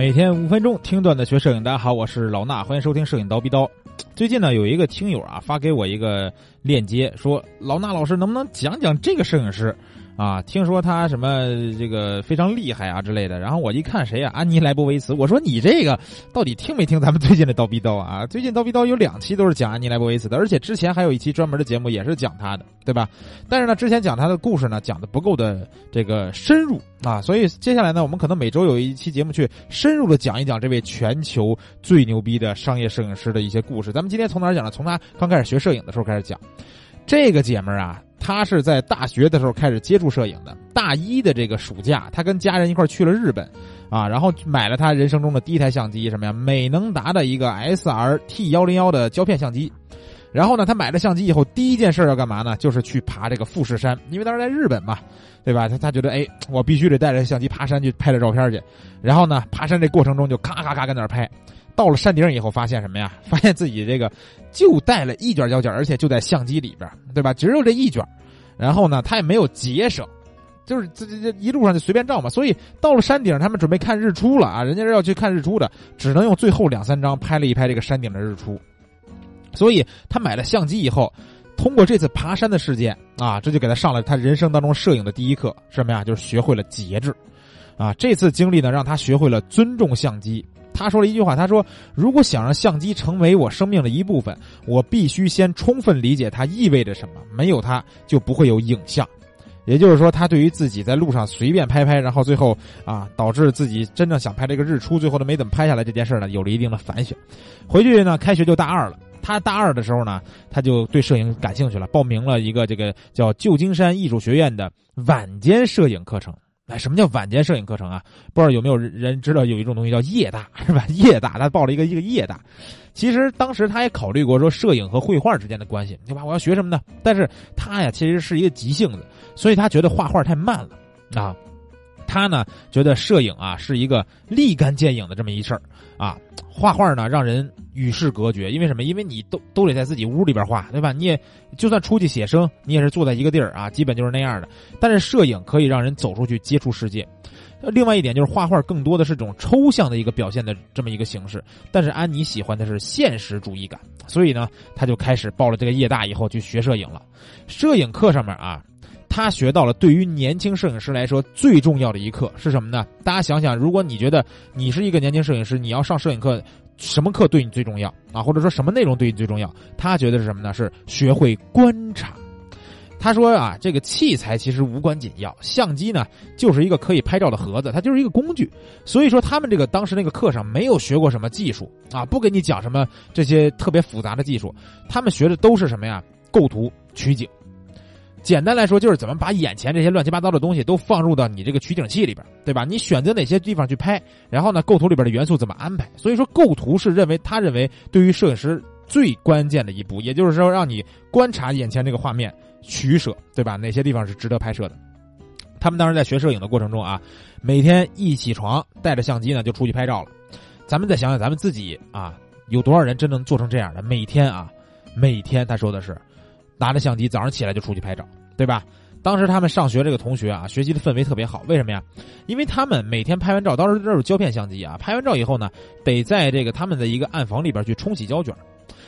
每天五分钟听段子学摄影，大家好，我是老衲，欢迎收听摄影刀逼刀。最近呢，有一个听友啊发给我一个链接，说老衲老师能不能讲讲这个摄影师？啊，听说他什么这个非常厉害啊之类的，然后我一看谁呀，安妮莱博维茨，我说你这个到底听没听咱们最近的刀逼刀啊？最近刀逼刀有两期都是讲安妮莱博维茨的，而且之前还有一期专门的节目也是讲他的，对吧？但是呢，之前讲他的故事呢，讲的不够的这个深入啊，所以接下来呢，我们可能每周有一期节目去深入的讲一讲这位全球最牛逼的商业摄影师的一些故事。咱们今天从哪儿讲呢？从他刚开始学摄影的时候开始讲。这个姐们儿啊。她是在大学的时候开始接触摄影的。大一的这个暑假，她跟家人一块去了日本，啊，然后买了她人生中的第一台相机，什么呀？美能达的一个 S R T 幺零幺的胶片相机。然后呢，她买了相机以后，第一件事要干嘛呢？就是去爬这个富士山，因为当时在日本嘛，对吧？她她觉得，哎，我必须得带着相机爬山去拍点照片去。然后呢，爬山这过程中就咔咔咔跟那儿拍。到了山顶以后，发现什么呀？发现自己这个就带了一卷胶卷，而且就在相机里边，对吧？只有这一卷。然后呢，他也没有节省，就是这这这一路上就随便照嘛。所以到了山顶，他们准备看日出了啊，人家是要去看日出的，只能用最后两三张拍了一拍这个山顶的日出。所以他买了相机以后，通过这次爬山的事件啊，这就给他上了他人生当中摄影的第一课，什么呀？就是学会了节制，啊，这次经历呢，让他学会了尊重相机。他说了一句话：“他说，如果想让相机成为我生命的一部分，我必须先充分理解它意味着什么。没有它，就不会有影像。也就是说，他对于自己在路上随便拍拍，然后最后啊，导致自己真正想拍这个日出，最后都没怎么拍下来这件事呢，有了一定的反省。回去呢，开学就大二了。他大二的时候呢，他就对摄影感兴趣了，报名了一个这个叫旧金山艺术学院的晚间摄影课程。”哎，什么叫晚间摄影课程啊？不知道有没有人知道有一种东西叫夜大，是吧？夜大，他报了一个一个夜大。其实当时他也考虑过说摄影和绘画之间的关系，对吧？我要学什么呢？但是他呀，其实是一个急性子，所以他觉得画画太慢了啊。他呢觉得摄影啊是一个立竿见影的这么一事儿啊，画画呢让人与世隔绝，因为什么？因为你都都得在自己屋里边画，对吧？你也就算出去写生，你也是坐在一个地儿啊，基本就是那样的。但是摄影可以让人走出去接触世界。另外一点就是画画更多的是种抽象的一个表现的这么一个形式，但是安妮喜欢的是现实主义感，所以呢，他就开始报了这个夜大以后去学摄影了。摄影课上面啊。他学到了对于年轻摄影师来说最重要的一课是什么呢？大家想想，如果你觉得你是一个年轻摄影师，你要上摄影课，什么课对你最重要啊？或者说什么内容对你最重要？他觉得是什么呢？是学会观察。他说啊，这个器材其实无关紧要，相机呢就是一个可以拍照的盒子，它就是一个工具。所以说他们这个当时那个课上没有学过什么技术啊，不给你讲什么这些特别复杂的技术，他们学的都是什么呀？构图、取景。简单来说，就是怎么把眼前这些乱七八糟的东西都放入到你这个取景器里边，对吧？你选择哪些地方去拍，然后呢，构图里边的元素怎么安排？所以说，构图是认为他认为对于摄影师最关键的一步，也就是说，让你观察眼前这个画面，取舍，对吧？哪些地方是值得拍摄的？他们当时在学摄影的过程中啊，每天一起床带着相机呢就出去拍照了。咱们再想想，咱们自己啊，有多少人真能做成这样的？每天啊，每天他说的是。拿着相机，早上起来就出去拍照，对吧？当时他们上学这个同学啊，学习的氛围特别好。为什么呀？因为他们每天拍完照，当时这是胶片相机啊。拍完照以后呢，得在这个他们的一个暗房里边去冲洗胶卷，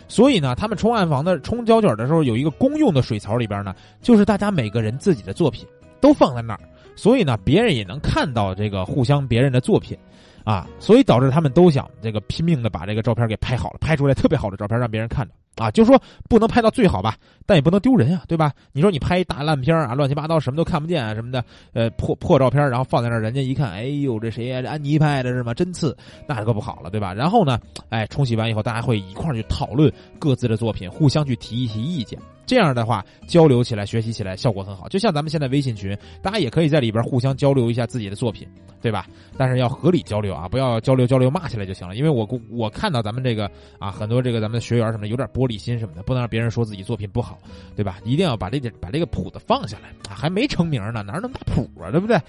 所以呢，他们冲暗房的冲胶卷的时候，有一个公用的水槽里边呢，就是大家每个人自己的作品都放在那儿，所以呢，别人也能看到这个互相别人的作品。啊，所以导致他们都想这个拼命的把这个照片给拍好了，拍出来特别好的照片让别人看着啊，就说不能拍到最好吧，但也不能丢人啊，对吧？你说你拍一大烂片啊，乱七八糟什么都看不见啊什么的，呃破破照片，然后放在那儿，人家一看，哎呦这谁呀？这安妮拍的是吗？真次，那可不好了，对吧？然后呢，哎冲洗完以后，大家会一块去讨论各自的作品，互相去提一提意见。这样的话，交流起来、学习起来效果很好。就像咱们现在微信群，大家也可以在里边互相交流一下自己的作品，对吧？但是要合理交流啊，不要交流交流骂起来就行了。因为我我看到咱们这个啊，很多这个咱们学员什么的有点玻璃心什么的，不能让别人说自己作品不好，对吧？一定要把这点把这个谱子放下来啊，还没成名呢，哪那么大谱啊，对不对？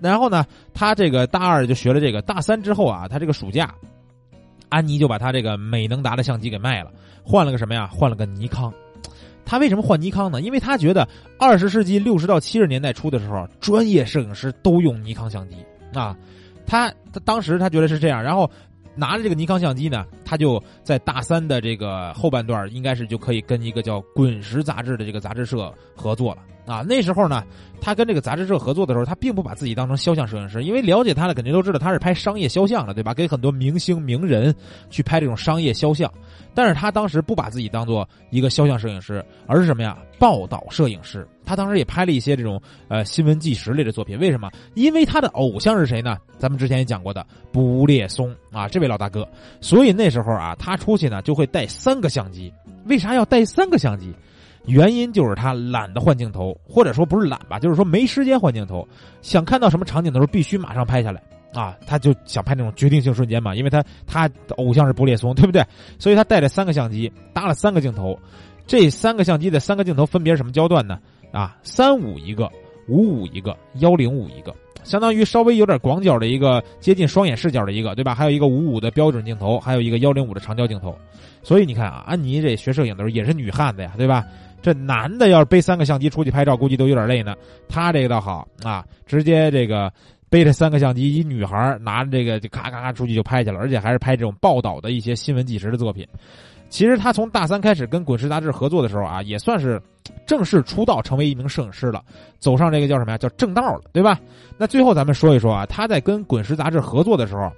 然后呢，他这个大二就学了这个，大三之后啊，他这个暑假，安妮就把他这个美能达的相机给卖了，换了个什么呀？换了个尼康。他为什么换尼康呢？因为他觉得二十世纪六十到七十年代初的时候，专业摄影师都用尼康相机啊。他他当时他觉得是这样，然后拿着这个尼康相机呢，他就在大三的这个后半段，应该是就可以跟一个叫《滚石》杂志的这个杂志社合作了啊。那时候呢，他跟这个杂志社合作的时候，他并不把自己当成肖像摄影师，因为了解他的肯定都知道他是拍商业肖像的，对吧？给很多明星名人去拍这种商业肖像。但是他当时不把自己当做一个肖像摄影师，而是什么呀？报道摄影师。他当时也拍了一些这种呃新闻纪实类的作品。为什么？因为他的偶像是谁呢？咱们之前也讲过的布列松啊，这位老大哥。所以那时候啊，他出去呢就会带三个相机。为啥要带三个相机？原因就是他懒得换镜头，或者说不是懒吧，就是说没时间换镜头。想看到什么场景的时候，必须马上拍下来。啊，他就想拍那种决定性瞬间嘛，因为他他偶像是布列松，对不对？所以他带着三个相机，搭了三个镜头，这三个相机的三个镜头分别是什么焦段呢？啊，三五一个，五五一个，幺零五一个，相当于稍微有点广角的一个接近双眼视角的一个，对吧？还有一个五五的标准镜头，还有一个幺零五的长焦镜头。所以你看啊，安妮这学摄影的时候也是女汉子呀，对吧？这男的要是背三个相机出去拍照，估计都有点累呢。他这个倒好啊，直接这个。背着三个相机，一女孩拿着这个就咔咔咔出去就拍去了，而且还是拍这种报道的一些新闻纪实的作品。其实他从大三开始跟《滚石》杂志合作的时候啊，也算是正式出道，成为一名摄影师了，走上这个叫什么呀？叫正道了，对吧？那最后咱们说一说啊，他在跟《滚石》杂志合作的时候，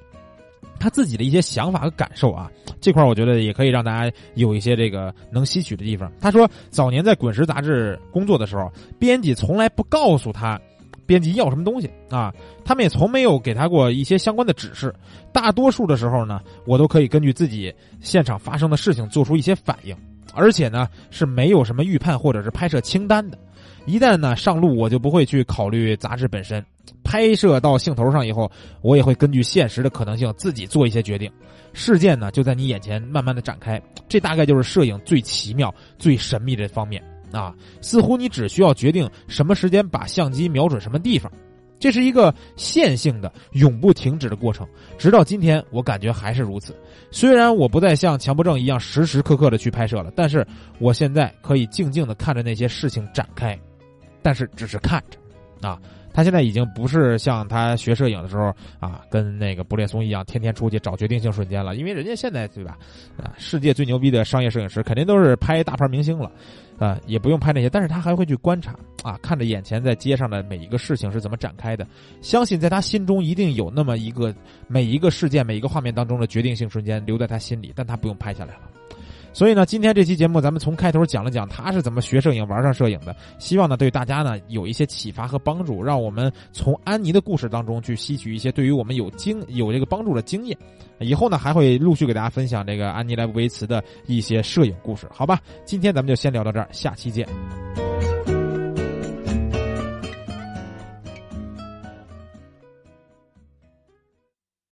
他自己的一些想法和感受啊，这块我觉得也可以让大家有一些这个能吸取的地方。他说，早年在《滚石》杂志工作的时候，编辑从来不告诉他。编辑要什么东西啊？他们也从没有给他过一些相关的指示。大多数的时候呢，我都可以根据自己现场发生的事情做出一些反应，而且呢是没有什么预判或者是拍摄清单的。一旦呢上路，我就不会去考虑杂志本身。拍摄到兴头上以后，我也会根据现实的可能性自己做一些决定。事件呢就在你眼前慢慢的展开，这大概就是摄影最奇妙、最神秘的方面。啊，似乎你只需要决定什么时间把相机瞄准什么地方，这是一个线性的、永不停止的过程。直到今天，我感觉还是如此。虽然我不再像强迫症一样时时刻刻的去拍摄了，但是我现在可以静静的看着那些事情展开，但是只是看着。啊，他现在已经不是像他学摄影的时候啊，跟那个布列松一样，天天出去找决定性瞬间了。因为人家现在对吧，啊，世界最牛逼的商业摄影师肯定都是拍大牌明星了。啊，也不用拍那些，但是他还会去观察啊，看着眼前在街上的每一个事情是怎么展开的。相信在他心中一定有那么一个每一个事件、每一个画面当中的决定性瞬间留在他心里，但他不用拍下来了。所以呢，今天这期节目咱们从开头讲了讲他是怎么学摄影、玩上摄影的，希望呢对大家呢有一些启发和帮助，让我们从安妮的故事当中去吸取一些对于我们有经有这个帮助的经验。以后呢还会陆续给大家分享这个安妮莱布维茨的一些摄影故事，好吧？今天咱们就先聊到这儿，下期见。